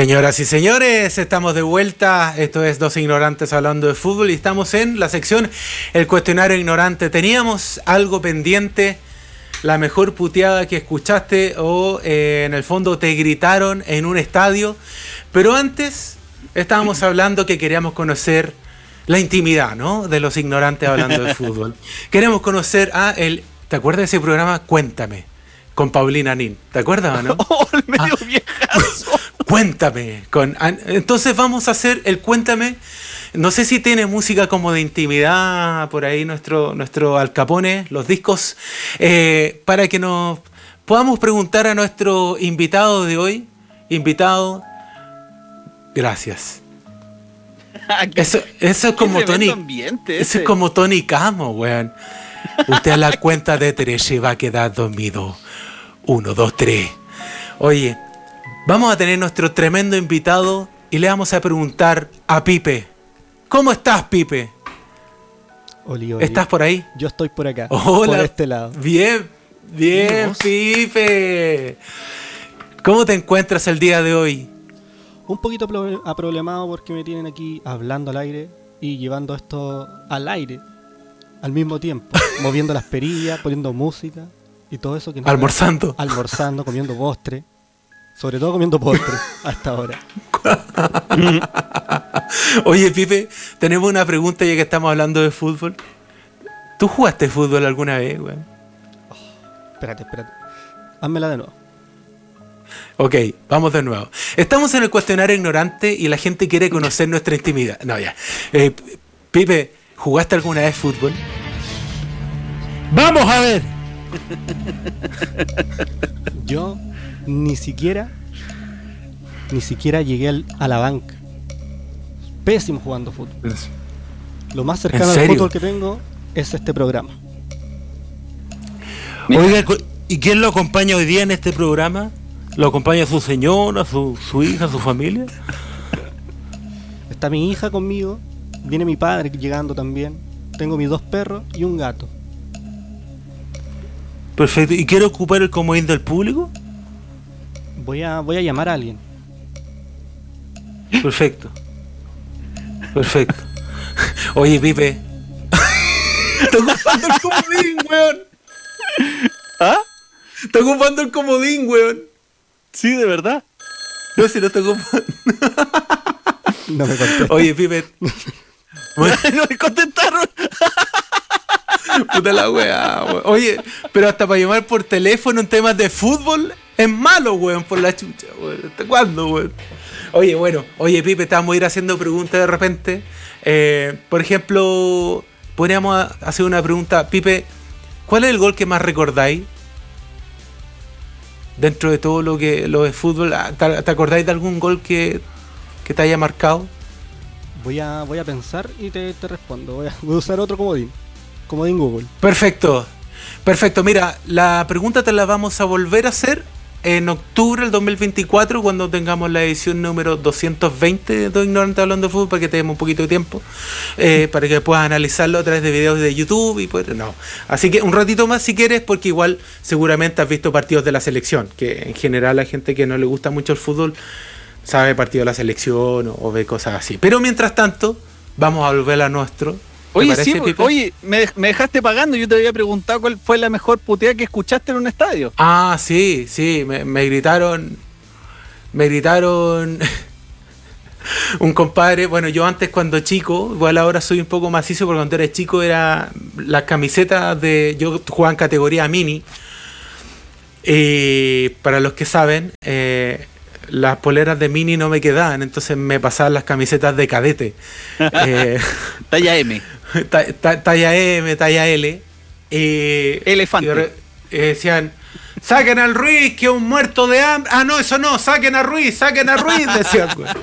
Señoras y señores, estamos de vuelta. Esto es Dos Ignorantes hablando de fútbol y estamos en la sección El cuestionario ignorante. Teníamos algo pendiente, la mejor puteada que escuchaste o eh, en el fondo te gritaron en un estadio. Pero antes estábamos hablando que queríamos conocer la intimidad, ¿no? De los ignorantes hablando de fútbol. Queremos conocer a el... ¿Te acuerdas de ese programa? Cuéntame. Con Paulina Nin. ¿Te acuerdas o no? Oh, el medio viejazo. Cuéntame. Con, entonces vamos a hacer el Cuéntame. No sé si tiene música como de intimidad por ahí nuestro, nuestro Al Capone, los discos, eh, para que nos podamos preguntar a nuestro invitado de hoy. Invitado, gracias. Eso, eso es como Tony. Eso es como Tony Camo, weón. Usted a la cuenta de tres se va a quedar dormido. Uno, dos, tres. Oye, vamos a tener nuestro tremendo invitado y le vamos a preguntar a Pipe. ¿Cómo estás, Pipe? Oli, oli. ¿Estás por ahí? Yo estoy por acá. Hola. Por este lado. Bien, bien, Pipe. ¿Cómo te encuentras el día de hoy? Un poquito pro- aproblemado porque me tienen aquí hablando al aire y llevando esto al aire al mismo tiempo. moviendo las perillas, poniendo música y todo eso que no- Almorzando. Almorzando, comiendo postre. Sobre todo comiendo postre hasta ahora. Oye, Pipe, tenemos una pregunta ya que estamos hablando de fútbol. ¿Tú jugaste fútbol alguna vez, weón? Espérate, espérate. Házmela de nuevo. Ok, vamos de nuevo. Estamos en el cuestionario ignorante y la gente quiere conocer nuestra intimidad. No, ya. Eh, Pipe, ¿jugaste alguna vez fútbol? Vamos a ver. Yo ni siquiera, ni siquiera llegué al- a la banca. Pésimo jugando fútbol. Lo más cercano al fútbol que tengo es este programa. Oiga, ¿y quién lo acompaña hoy día en este programa? ¿Lo acompaña su señora, su, su hija, su familia? Está mi hija conmigo, viene mi padre llegando también. Tengo mis dos perros y un gato. Perfecto. ¿Y quiere ocupar el comodín del público? Voy a, voy a llamar a alguien. Perfecto. Perfecto. Oye, Pipe. Está ocupando el comodín, weón. ¿Ah? Está ocupando el comodín, weón. Sí, de verdad. No, si no está ocupando. No me contesta. Oye, Pipe. no me contestaron. Puta la weá. Oye, pero hasta para llamar por teléfono en temas de fútbol es malo, weón, por la chucha, weón. ¿Hasta cuándo, weón? Oye, bueno, oye, Pipe, estamos a ir haciendo preguntas de repente. Eh, por ejemplo, podríamos hacer una pregunta. Pipe, ¿cuál es el gol que más recordáis? Dentro de todo lo que lo de fútbol, ah, ¿te acordáis de algún gol que, que te haya marcado? Voy a, voy a pensar y te, te respondo. Voy a, voy a usar otro comodín. Comodín Google. Perfecto. Perfecto. Mira, la pregunta te la vamos a volver a hacer en octubre del 2024 cuando tengamos la edición número 220 de Todo Ignorante Hablando de Fútbol para que tengamos un poquito de tiempo eh, para que puedas analizarlo a través de videos de YouTube y pues no. Así que un ratito más si quieres porque igual seguramente has visto partidos de la selección, que en general la gente que no le gusta mucho el fútbol sabe partido de la selección o, o ve cosas así. Pero mientras tanto, vamos a volver a nuestro. ¿Te Oye, sí, pues, oye, me, me dejaste pagando. Yo te había preguntado cuál fue la mejor puteada que escuchaste en un estadio. Ah, sí, sí, me, me gritaron. Me gritaron. un compadre, bueno, yo antes cuando chico, igual ahora soy un poco macizo, porque cuando era chico era las camisetas de. Yo jugaba en categoría mini. Y para los que saben, eh, las poleras de mini no me quedaban, entonces me pasaban las camisetas de cadete. Eh, Talla M. ta- ta- talla M, talla L. eh, Elefante. y eh, decían, saquen al Ruiz, que es un muerto de hambre. Ah, no, eso no, saquen a Ruiz, saquen a Ruiz, decían, weón.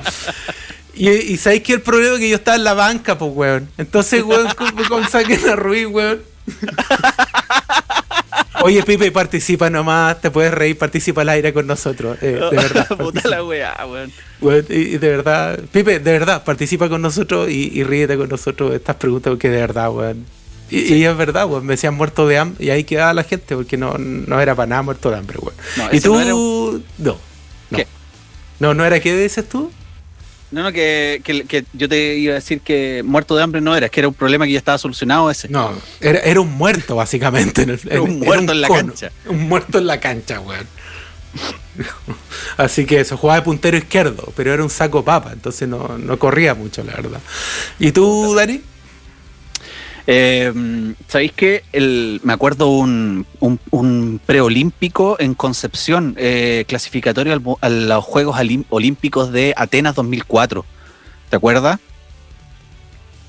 Y, y sabéis que el problema es que yo estaba en la banca, pues, weón. Entonces, weón, con, con saquen a Ruiz, weón. Oye, Pipe, participa nomás, te puedes reír, participa al aire con nosotros. eh, de verdad. Puta la weá, weón. Weón, y, de verdad, Pipe, de verdad, participa con nosotros y, y ríete con nosotros estas preguntas porque de verdad, weón. Y, y es verdad, weón, me decían muerto de hambre y ahí quedaba la gente porque no, no era para nada muerto de hambre, weón. No, y tú, no era no, no. ¿Qué? No, no era qué dices tú. No, no, que, que, que yo te iba a decir que muerto de hambre no era, es que era un problema que ya estaba solucionado ese. No, era, era un muerto básicamente. En el, Era un muerto en la cancha. Un muerto en la cancha, weón. Así que eso, jugaba de puntero izquierdo, pero era un saco papa, entonces no, no corría mucho, la verdad. ¿Y tú, Dani? Eh, ¿Sabéis que me acuerdo un, un, un preolímpico en Concepción, eh, clasificatorio al a los Juegos Olímpicos de Atenas 2004? ¿Te acuerdas?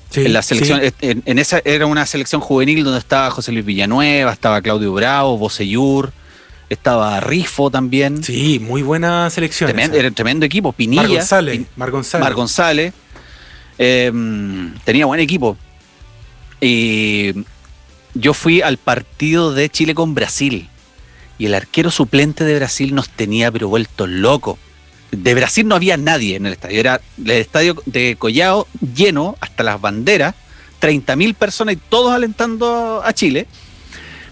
Sí, en la selección, sí. en, en esa era una selección juvenil donde estaba José Luis Villanueva, estaba Claudio Bravo, Bocellur, estaba Rifo también. Sí, muy buena selección. Tremendo, era un tremendo equipo. Pinilla. Mar González, Pin- Mar González. Mar González. Eh, tenía buen equipo. Y yo fui al partido de Chile con Brasil. Y el arquero suplente de Brasil nos tenía pero vueltos locos. De Brasil no había nadie en el estadio. Era el estadio de Collao lleno hasta las banderas. 30.000 personas y todos alentando a Chile.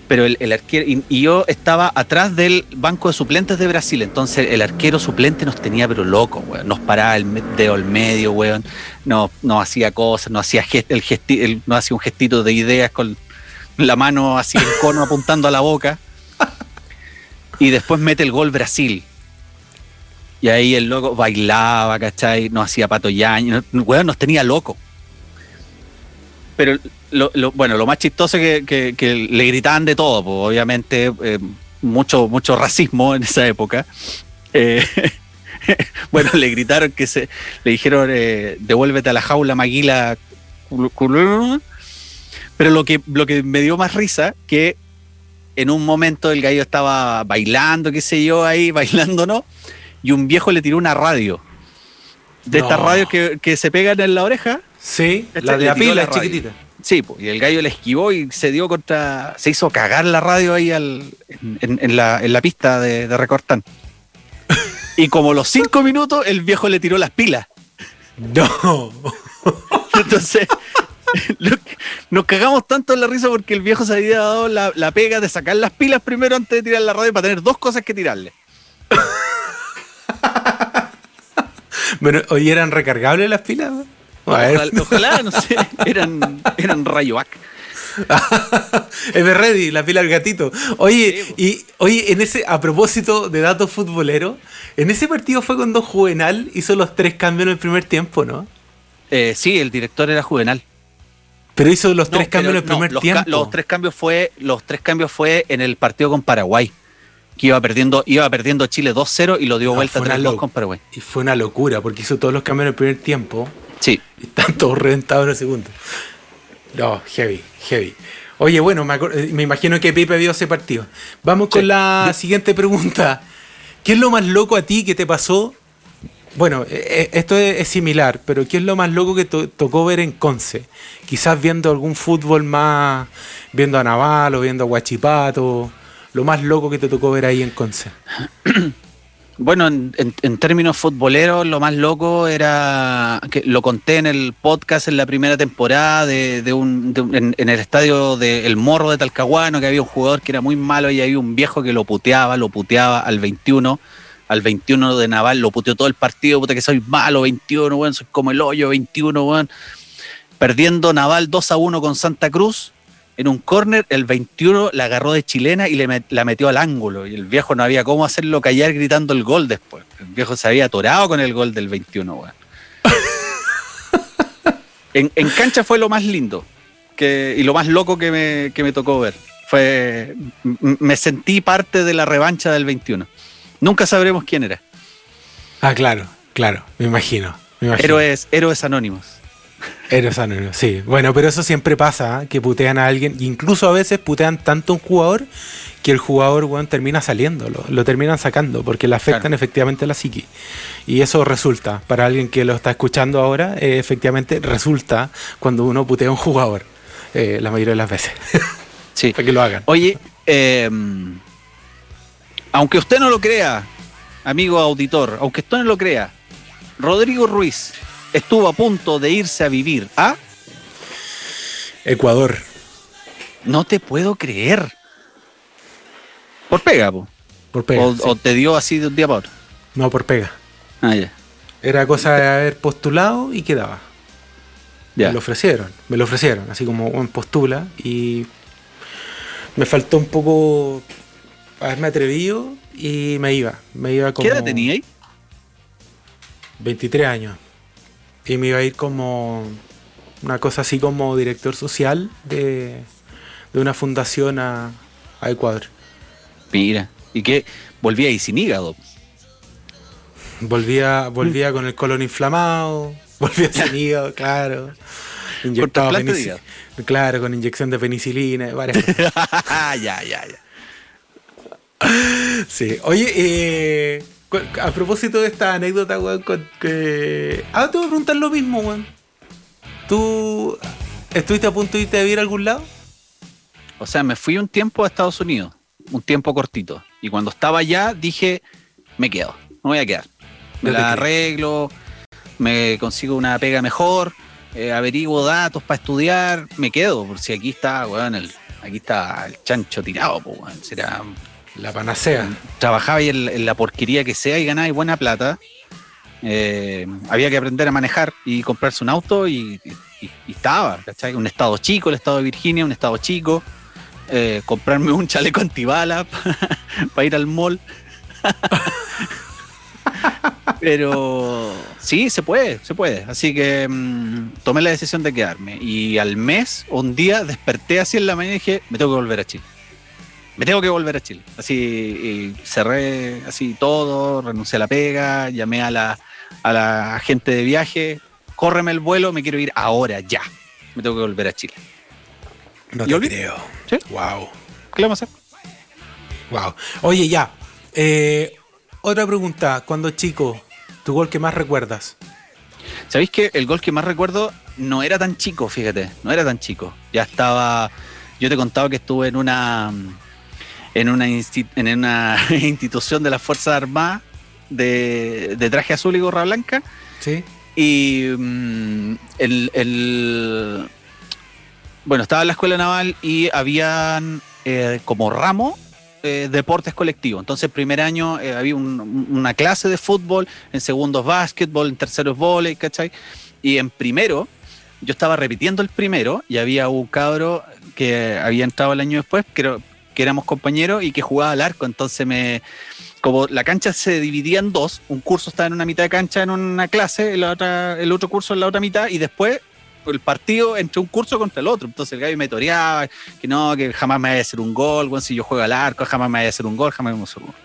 Pero el, el arquero. Y, yo estaba atrás del banco de suplentes de Brasil. Entonces el arquero suplente nos tenía pero locos, weón. Nos paraba el dedo al medio, weón. No, no hacía cosas, no hacía gest- el gesti- el- no hacía un gestito de ideas con la mano así en cono apuntando a la boca. Y después mete el gol Brasil. Y ahí el loco bailaba, ¿cachai? Nos hacía patoyaño. Weón, nos tenía loco. Pero lo, lo- bueno, lo más chistoso es que, que- que le gritaban de todo, pues, obviamente eh, mucho, mucho racismo en esa época. Eh, bueno, le gritaron que se, le dijeron eh, devuélvete a la jaula, maguila. Pero lo que, lo que me dio más risa, que en un momento el gallo estaba bailando, qué sé yo, ahí bailando, ¿no? Y un viejo le tiró una radio. De estas radios que, que se pegan en la oreja. Sí, Este la de la pila la chiquitita. Sí, pues, y el gallo le esquivó y se dio contra. Se hizo cagar la radio ahí al, en, en la, en la pista de, de Recortán. Y como los cinco minutos, el viejo le tiró las pilas. No. Entonces, nos cagamos tanto en la risa porque el viejo se había dado la, la pega de sacar las pilas primero antes de tirar la radio para tener dos cosas que tirarle. Bueno, oye, ¿eran recargables las pilas? Ojalá, ojalá, no sé, eran, eran Rayovac. Everready, la pila del gatito. Oye, y oye, en ese, a propósito de datos futboleros, en ese partido fue cuando Juvenal hizo los tres cambios en el primer tiempo, ¿no? Eh, sí, el director era Juvenal. Pero hizo los No, tres cambios en el no, primer los, tiempo. ca- los tres cambios fue los tres cambios fue en el partido con Paraguay que iba perdiendo iba perdiendo Chile 2-0 y lo dio No, vuelta fue una 3-2 lo- con Paraguay. Y fue una locura, porque hizo todos los cambios en el primer tiempo. Sí. Y están todos reventados en el segundo. No, heavy, heavy. Oye, bueno, me, eh, me imagino que Pipe vio ese partido. Vamos con Sí. la siguiente pregunta. ¿Qué es lo más loco a ti que te pasó? Bueno, eh, eh, esto es, es similar, pero ¿qué es lo más loco que to- tocó ver en Conce? Quizás viendo algún fútbol más, viendo a Naval o viendo a Guachipato. Lo más loco que te tocó ver ahí en Conce. Bueno, en, en- términos futboleros, lo más loco era que lo conté en el podcast en la primera temporada de, de un, de en, el estadio del Morro de Talcahuano, que había un jugador que era muy malo y había un viejo que lo puteaba, lo puteaba al 21, al 21 de Naval, lo puteó todo el partido, puta que soy malo, 21, weón, soy como el hoyo, 21, weón. Perdiendo Naval 2 a 1 con Santa Cruz. En un córner, el 21 la agarró de chilena y le met- la metió al ángulo. Y el viejo no había cómo hacerlo callar gritando el gol después. El viejo se había atorado con el gol del 21, weón. en, en cancha fue lo más lindo que, y lo más loco que me, que me tocó ver. Fue, me sentí parte de la revancha del 21. Nunca sabremos quién era. Ah, claro, claro, me imagino. Me imagino. Héroes, héroes anónimos. Eres anónimo, sí. Bueno, pero eso siempre pasa, ¿eh? que putean a alguien. Incluso a veces putean tanto a un jugador que el jugador weón, termina saliendo, lo, lo terminan sacando, porque le afectan Claro. efectivamente la psiqui. Y eso resulta, para alguien que lo está escuchando ahora, eh, efectivamente resulta cuando uno putea a un jugador, eh, la mayoría de las veces. Sí. para que lo hagan. Oye, Eh, aunque usted no lo crea, amigo auditor, aunque usted no lo crea, Rodrigo Ruiz estuvo a punto de irse a vivir a... Ecuador. No te puedo creer. Por pega, po. Por pega. O, sí. o te dio así de un día para otro. No, por pega. Ah, ya. Era cosa de haber postulado y quedaba. Ya. Me lo ofrecieron, me lo ofrecieron, así como en postula y me faltó un poco haberme atrevido y me iba, me iba como ¿Qué edad tenía ahí? 23 años y me iba a ir como una cosa así como director social de, de una fundación a, a Ecuador. Mira. ¿Y qué? Volví ahí sin hígado. Volvía, volvía con el colon inflamado, volvía sin hígado, claro. Inyectado trasplante de penici- hígado. Claro, con inyección de penicilina, varias cosas. ya, ya, ya. Sí. Oye, eh, a propósito de esta anécdota, weón, con que. Ah, te voy a preguntar lo mismo, weón. ¿Tú estuviste a punto de irte a vivir a algún lado? O sea, me fui un tiempo a Estados Unidos, un tiempo cortito. Y cuando estaba allá dije, me quedo, me voy a quedar. Me No la arreglo, me consigo una pega mejor, eh, averiguo datos para estudiar, me quedo, por si aquí está, weón, el, aquí está el chancho tirado, pues, weón. Será, La panacea. trabajaba ahí en, la porquería que sea y ganaba buena plata. Eh, había que aprender a manejar y comprarse un auto y, y- y estaba, ¿cachai? Un estado chico, el estado de Virginia, un estado chico. Eh, comprarme un chaleco antibala para ir al mall. Pero sí, se puede, se puede. Así que mm, tomé la decisión de quedarme. Y al mes, un día, desperté así en la mañana y dije, me tengo que volver a Chile. Me tengo que volver a Chile. Así cerré así todo, renuncié a la pega, llamé a la, a la agente de viaje, córreme el vuelo, me quiero ir ahora, ya. Me tengo que volver a Chile. No ¿Y te creo. Sí. Wow. ¿Qué le vamos a hacer? Wow. Oye, ya. eh, otra pregunta. Cuando chico, ¿tu gol que más recuerdas? ¿Sabéis que el gol que más recuerdo no era tan chico, fíjate, no era tan chico. Ya estaba, yo te he contado que estuve en una en una, en una institución de las Fuerzas Armadas de, de traje azul y gorra blanca. Sí. Y mm, el, el- bueno, estaba en la escuela naval y habían eh, como ramo eh, deportes colectivos. Entonces, primer año eh, había un- una clase de fútbol, en segundo es básquetbol, en tercero es vóley, ¿cachai? Y en primero, yo estaba repitiendo el primero y había un cabro que había entrado el año después, era- que éramos compañeros y que jugaba al arco. Entonces me, como la cancha se dividía en dos, un curso estaba en una mitad de cancha en una clase, el otro curso en la otra mitad, y después el partido entre un curso contra el otro. Entonces el gallo me toreaba, que no, que jamás me vaya a hacer un gol, si yo juego al arco, jamás me vaya a hacer un gol, jamás me un gol.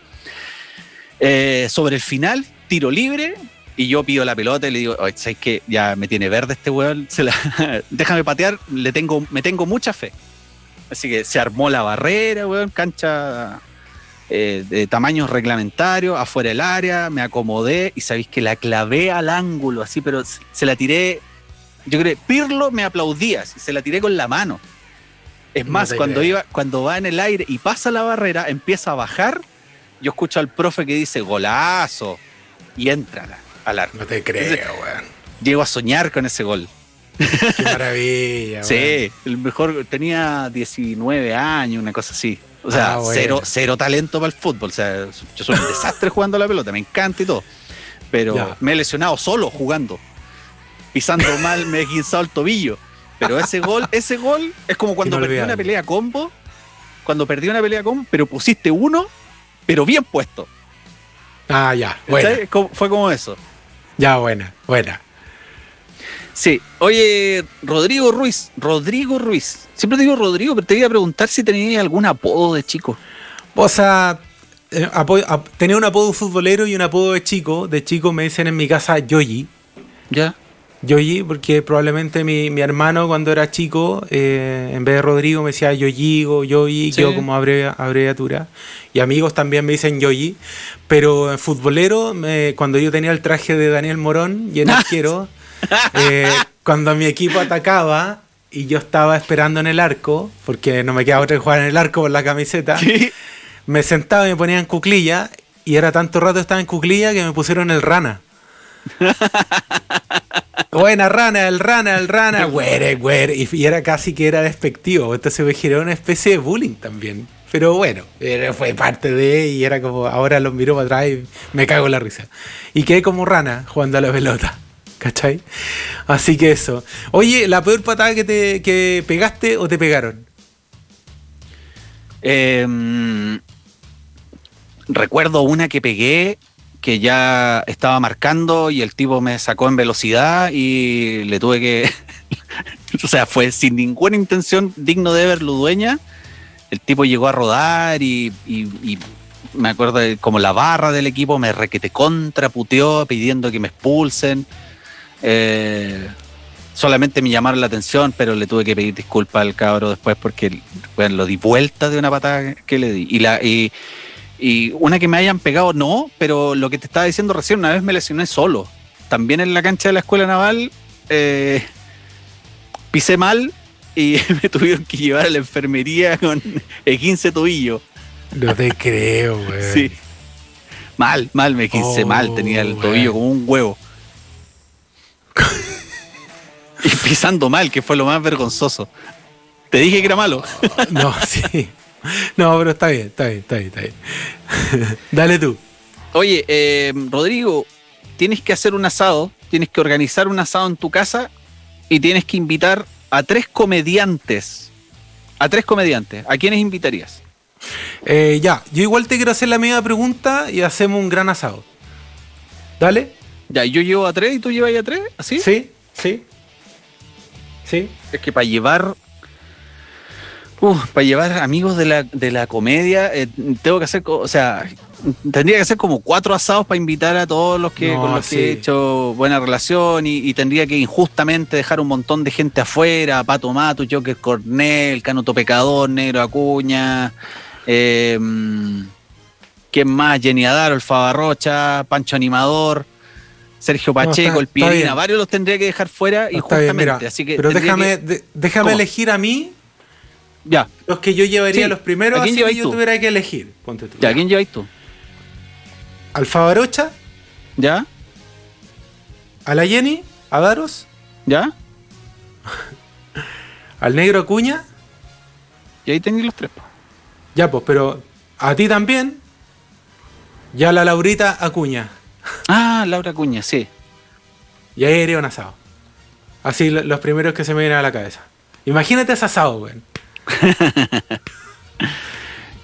Eh, sobre el final, tiro libre, y yo pido la pelota y le digo, oye, ¿sabes qué? Ya me tiene verde este weón, déjame patear, le tengo, me tengo mucha fe. Así que se armó la barrera, weón, cancha eh, de tamaños reglamentarios, afuera del área, me acomodé y sabéis que la clavé al ángulo, así, pero se la tiré. Yo creo Pirlo me aplaudía, así, se la tiré con la mano. Es más, cuando, iba, cuando va en el aire y pasa la barrera, empieza a bajar, yo escucho al profe que dice golazo y entra al arco. No te creo, weón. Llego a soñar con ese gol. Qué maravilla. Sí, el mejor tenía 19 años, una cosa así. O sea, Ah, bueno. cero, cero talento para el fútbol. O sea, yo soy un desastre jugando a la pelota, me encanta y todo. Pero Ya. me he lesionado solo jugando. Pisando mal, me he guinzado el tobillo. Pero ese gol, ese gol es como cuando perdí una pelea combo. Cuando perdí una pelea combo, pero pusiste uno, pero bien puesto. Ah, ya. Como- Fue como eso. Ya, buena. Buena. Sí, oye, Rodrigo Ruiz, Rodrigo Ruiz. Siempre te digo Rodrigo, pero te iba a preguntar si tenías algún apodo de chico. O sea, eh, tenía un apodo futbolero y un apodo de chico. De chico me dicen en mi casa Yoyi. ¿Ya? Yoyi, porque probablemente mi, mi hermano cuando era chico, eh, en vez de Rodrigo me decía Yoyigo, Yoyi, Sí. yo como abrevia- abreviatura. Y amigos también me dicen Yoyi. Pero en futbolero, me- cuando yo tenía el traje de Daniel Morón y en arquero, eh, cuando mi equipo atacaba, y yo estaba esperando en el arco, porque no me quedaba otra que jugar en el arco por la camiseta. Me sentaba y me ponía en cuclilla, y era tanto rato estaba en cuclilla que me pusieron el rana. Buena rana, el rana, el rana, güere, güere. Y, y era casi que era despectivo. Entonces me generó una especie de bullying también. Pero bueno, era- fue parte de y era como, ahora los miro para atrás y me cago en la risa. Y quedé como rana jugando a la pelota. ¿Cachai? Así que eso. Oye, ¿la peor patada que te que pegaste o te pegaron? Mm, recuerdo una que pegué que ya estaba marcando y el tipo me sacó en velocidad y le tuve que. o sea, fue sin ninguna intención digno de verlo dueña. El tipo llegó a rodar y, me acuerdo como la barra del equipo me requete contra, puteó pidiendo que me expulsen. Eh, solamente me llamaron la atención, pero le tuve que pedir disculpas al cabro después porque bueno, lo di vuelta de una patada que le di. Y, la, y, y una que me hayan pegado, no, pero lo que te estaba diciendo recién, una vez me lesioné solo. También en la cancha de la escuela naval eh, pisé mal y me tuvieron que llevar a la enfermería con el 15 tobillo. No te creo, güey. Sí. Mal, mal, me quise Oh, mal, tenía el güey. tobillo como un huevo. y pisando mal, que fue lo más vergonzoso. Te dije que era malo. No, sí. No, pero está bien, está bien, está bien, está bien. Dale tú. Oye, eh, Rodrigo, tienes que hacer un asado, tienes que organizar un asado en tu casa y tienes que invitar a tres comediantes. A tres comediantes. ¿A quiénes invitarías? Eh, ya, yo igual te quiero hacer la misma pregunta y hacemos un gran asado. Dale. Ya, yo llevo a tres y tú llevas a tres, ¿así? Sí, sí. Sí. Es que para llevar. Uf, para llevar amigos de la, de la comedia, eh, tengo que hacer. O sea, tendría que hacer como cuatro asados para invitar a todos los que, No, con los sí. que he hecho buena relación y, y tendría que injustamente dejar un montón de gente afuera: Pato Mato, Joker Cornell, Canuto Pecador, Negro Acuña. Eh, ¿Quién más? Jenny Adaro, Alfa Barrocha, Pancho Animador. Sergio No, Pacheco, el bien. varios los tendría que dejar fuera bien, injustamente. mira, así que pero déjame, que- de- déjame ¿Cómo? elegir a mí Ya. los que yo llevaría Sí. los primeros, ¿A quién así que yo tú? tuviera que elegir. Ponte tú. ¿Ya ¿a quién lleváis tú? Alfa Barocha, ¿Ya? a la Jenny, a Daros, ¿Ya? al Negro Acuña. Y ahí tenéis los tres. Ya, pues, pero a ti también. Y a la Laurita Acuña. Ah, Laura Cuña, sí. Y ahí iría un asado. Así lo- los primeros que se me vienen a la cabeza. Imagínate ese asado, güey.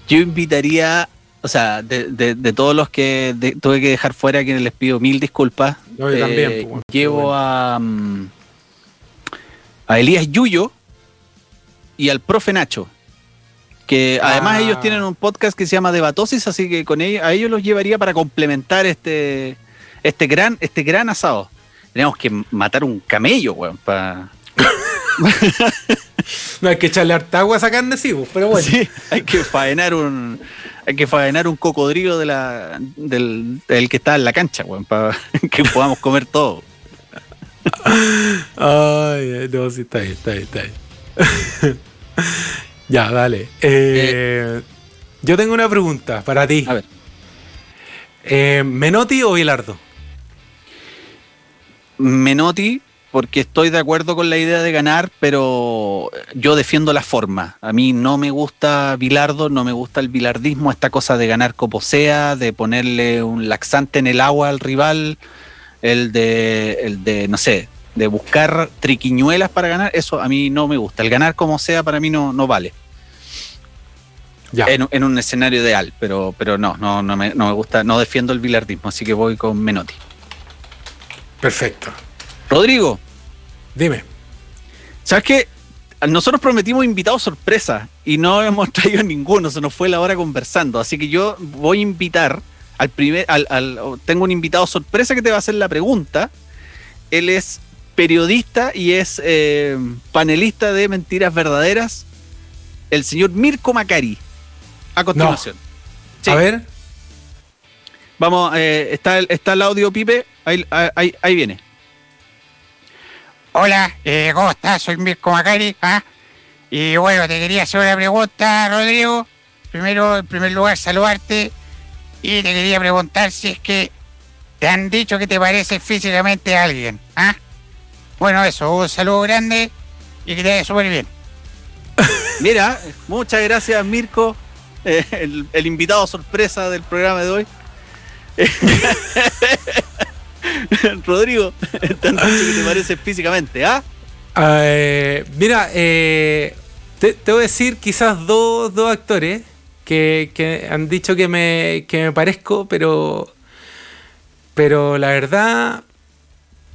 Yo invitaría, o sea, de, de- de todos los que de- tuve que dejar fuera, a quienes les pido mil disculpas. No, yo también, pues, bueno, llevo a, mm, a Elías Yuyo y al profe Nacho. Que además Ah. ellos tienen un podcast que se llama Debatosis, así que con ellos, a ellos los llevaría para complementar este, este, gran, este gran asado. Tenemos que matar un camello, weón, para... No hay que echarle harta agua a esa carne, sí, pues, pero bueno. Sí, hay que faenar un hay que faenar un cocodrilo de la, del, del que está en la cancha, weón, para que podamos comer todo. Ay, no, sí, está bien, está bien, está bien. Ya, dale. Eh, yo tengo una pregunta para ti. A ver. Eh, ¿Menotti o Bilardo? Menotti, porque estoy de acuerdo con la idea de ganar, pero yo defiendo la forma. A mí no me gusta Bilardo, no me gusta el bilardismo, esta cosa de ganar como sea, de ponerle un laxante en el agua al rival, el de, el de no sé, de buscar triquiñuelas para ganar, eso a mí no me gusta. El ganar como sea para mí no, no vale. Ya. En, en un escenario ideal, pero, pero no, no, no me, no me gusta, no defiendo el bilardismo, así que voy con Menotti. Perfecto. Rodrigo. Dime. ¿Sabes qué? Nosotros prometimos invitados sorpresa y no hemos traído ninguno, se nos fue la hora conversando. Así que yo voy a invitar al primer. Al, al- tengo un invitado sorpresa que te va a hacer la pregunta. Él es periodista y es eh, panelista de Mentiras Verdaderas. El señor Mirko Macari. A continuación. Sí. A ver. Vamos, eh, está, el, está el audio, Pipe. Ahí, ahí, ahí viene. Hola, eh, ¿cómo estás? Soy Mirko Macari. ¿ah? Y bueno, te quería hacer una pregunta, Rodrigo. Primero, en primer lugar, saludarte. Y te quería preguntar si es que te han dicho que te parece físicamente a alguien. ¿ah? Bueno, eso, un saludo grande y que te vaya súper bien. Mira, muchas gracias Mirko, eh, el, el invitado sorpresa del programa de hoy. Rodrigo, dicho que te parece físicamente, ¿ah? Eh, mira, eh, te, te voy a decir quizás dos, dos actores que, que han dicho que me, que me parezco, pero, pero la verdad,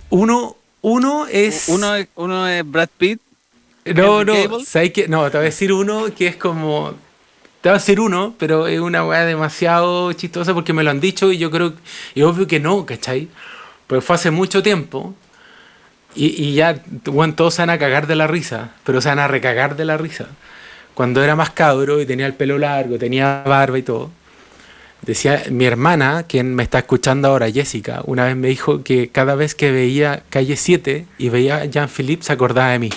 uno, uno es... Uno, es- uno es Brad Pitt. No, no, Cavill. ¿sabes qué? No, te voy a decir uno que es como. Te voy a decir uno, pero es una weá demasiado chistosa porque me lo han dicho y yo creo. Y obvio que no, ¿cachai? Pero fue hace mucho tiempo y, y ya, bueno, todos se van a cagar de la risa, pero se van a recagar de la risa. Cuando era más cabro y tenía el pelo largo, tenía barba y todo. Decía, mi hermana, quien me está escuchando ahora, Jessica, una vez me dijo que cada vez que veía Calle 7 y veía a Jean-Philippe se acordaba de mí.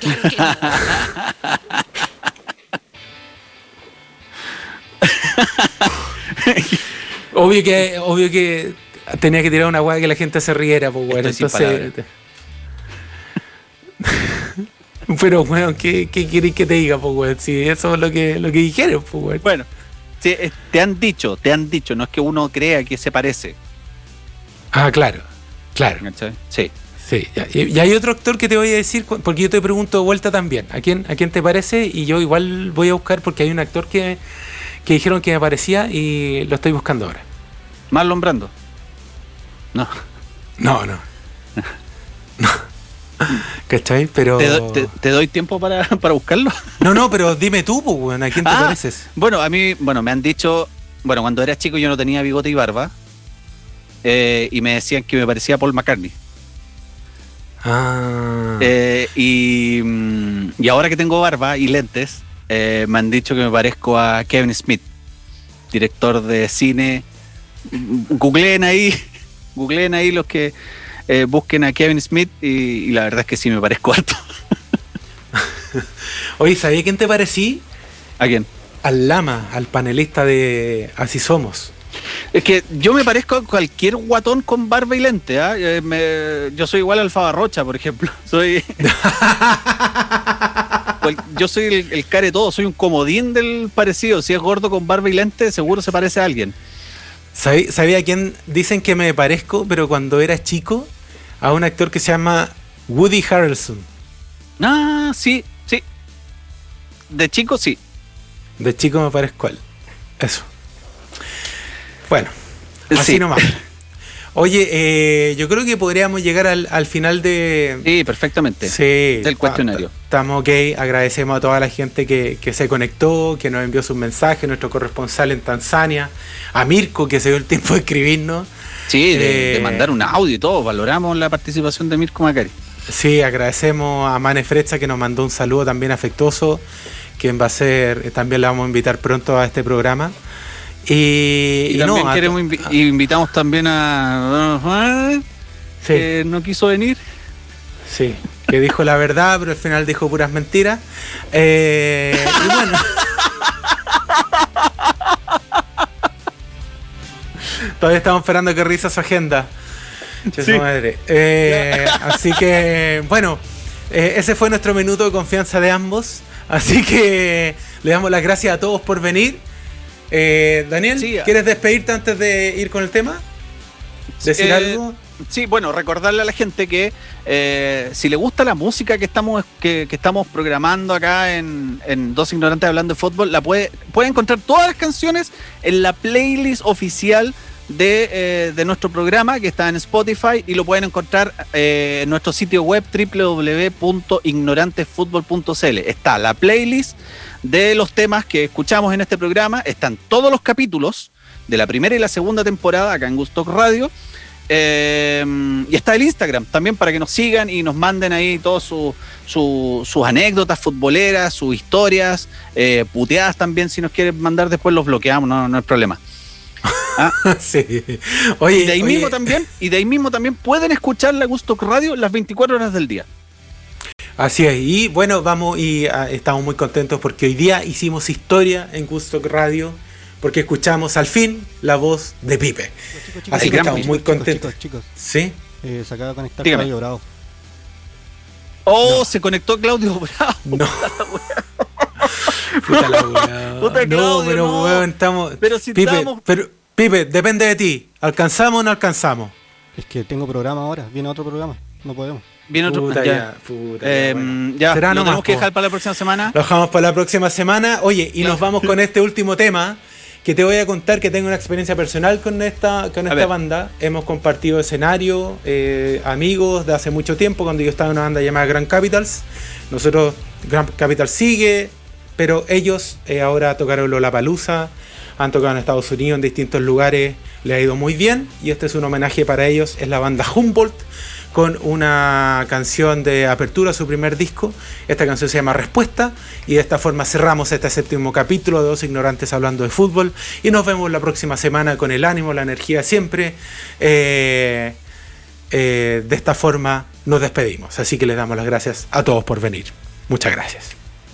obvio que obvio que tenía que tirar una weá que la gente se riera, pues bueno, entonces. Pero weón, ¿qué, qué querés que te diga, pues weón? Si eso es lo que, lo que dijeron, pues weón. Bueno, sí, te han dicho, te han dicho, no es que uno crea que se parece. Ah, claro, claro. Sí. Sí, y, hay otro actor que te voy a decir, porque yo te pregunto de vuelta también, ¿a quién, ¿a quién te parece? Y yo igual voy a buscar porque hay un actor que, que dijeron que me parecía y lo estoy buscando ahora. Marlon Brando. No. No, no. No. ¿Cachai? Pero... ¿Te, do- te- te doy tiempo para, para buscarlo? No, no, pero dime tú, pues, ¿a quién te Ah, pareces? Bueno, a mí, bueno, me han dicho, bueno, cuando era chico yo no tenía bigote y barba. eh, y me decían que me parecía Paul McCartney. Ah. Eh, y, mm, y ahora que tengo barba y lentes, eh, me han dicho que me parezco a Kevin Smith, director de cine. Googleen ahí, googleen ahí los que eh, busquen a Kevin Smith y, y la verdad es que sí me parezco harto. Oye, ¿sabía quién te parecí? ¿A quién? Al Lama, al panelista de Así Somos. Es que yo me parezco a cualquier guatón con barba y lente. ¿ah? Eh, me- yo soy igual al Faba Rocha, por ejemplo. Soy. Yo soy el, el care todo, soy un comodín del parecido. Si es gordo con barba y lente, seguro se parece a alguien. ¿Sabí- ¿Sabía a quién dicen que me parezco, pero cuando era chico? A un actor que se llama Woody Harrelson. Ah, sí, sí. De chico, sí. De chico me parezco él. Eso. Bueno, así Sí. nomás. Oye, eh, yo creo que podríamos llegar al, al final de... Sí, perfectamente. Sí. Del cuestionario. ta- Estamos ok. Agradecemos a toda la gente que, que se conectó, que nos envió sus mensajes, nuestro corresponsal en Tanzania, a Mirko, que se dio el tiempo de escribirnos. Sí, de, Eh, de mandar un audio y todo. Valoramos la participación de Mirko Macari. Sí, agradecemos a Mane Frecha que nos mandó un saludo también afectuoso, quien va a ser, eh, también le vamos a invitar pronto a este programa. Y, Y, y también no, a- queremos invi- y invitamos también a. que no quiso venir. Sí, que dijo la verdad, pero al final dijo puras mentiras. Eh, y bueno. Todavía estamos esperando que risa su agenda. Sí. madre. Eh, así que, bueno, eh, ese fue nuestro minuto de confianza de ambos. Así que le damos las gracias a todos por venir. Eh, Daniel, Sí, ¿quieres despedirte antes de ir con el tema? ¿Decir Eh, algo? Sí, bueno, recordarle a la gente que eh, si le gusta la música que estamos, que, que estamos programando acá en, en Dos Ignorantes Hablando de Fútbol, la puede, puede encontrar todas las canciones en la playlist oficial de, eh, de nuestro programa que está en Spotify y lo pueden encontrar eh, en nuestro sitio web www.ignorantesfutbol.cl. Está la playlist de los temas que escuchamos en este programa, están todos los capítulos de la primera y la segunda temporada acá en Gustock Radio. Eh, y está el Instagram también para que nos sigan y nos manden ahí todas su- su- sus anécdotas futboleras, sus historias, eh, puteadas también. Si nos quieren mandar después los bloqueamos, no, no hay problema. Ah. sí. Oye, y de ahí oye, mismo también, y de ahí mismo también pueden escuchar la Gusto Radio las 24 horas del día. Así es, y bueno, vamos y ah, estamos muy contentos porque hoy día hicimos historia en Gusto Radio, porque escuchamos al fin la voz de Pipe. Chicos, Así que estamos muy chicos, contentos. Chicos, chicos, ¿Sí? eh, se acaba de conectar Dígame. Claudio Bravo. Oh, se conectó Claudio Bravo. No. Puta la weá. Puta, no, Claudio, pero no. weón, estamos. Pero si Pipe, estamos- pero, Pipe, depende de ti. ¿Alcanzamos o no alcanzamos? Es que tengo programa ahora, viene otro programa, no podemos. Viene otro Puta, ya. ya, puta, Eh, ya, bueno. ya, Será lo nomás, tenemos que dejar para la próxima semana. Lo dejamos para la próxima semana. Oye, y nos vamos con este último tema. Que te voy a contar que tengo una experiencia personal con esta, con esta banda. Hemos compartido escenario, eh, amigos de hace mucho tiempo, cuando yo estaba en una banda llamada Grand Capitals. Nosotros, Grand Capital sigue, pero ellos eh, ahora tocaron Lollapalooza, han tocado en Estados Unidos, en distintos lugares, le ha ido muy bien. Y este es un homenaje para ellos, es la banda Humboldt con una canción de apertura su primer disco. Esta canción se llama Respuesta y de esta forma cerramos este séptimo capítulo de Dos Ignorantes hablando de fútbol y nos vemos la próxima semana con el ánimo, la energía siempre. Eh, eh, de esta forma nos despedimos, así que les damos las gracias a todos por venir. Muchas gracias.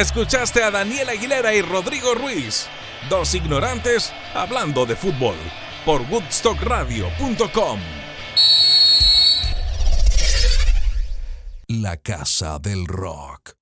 Escuchaste a Daniel Aguilera y Rodrigo Ruiz, dos ignorantes hablando de fútbol, por woodstockradio.com. La casa del rock.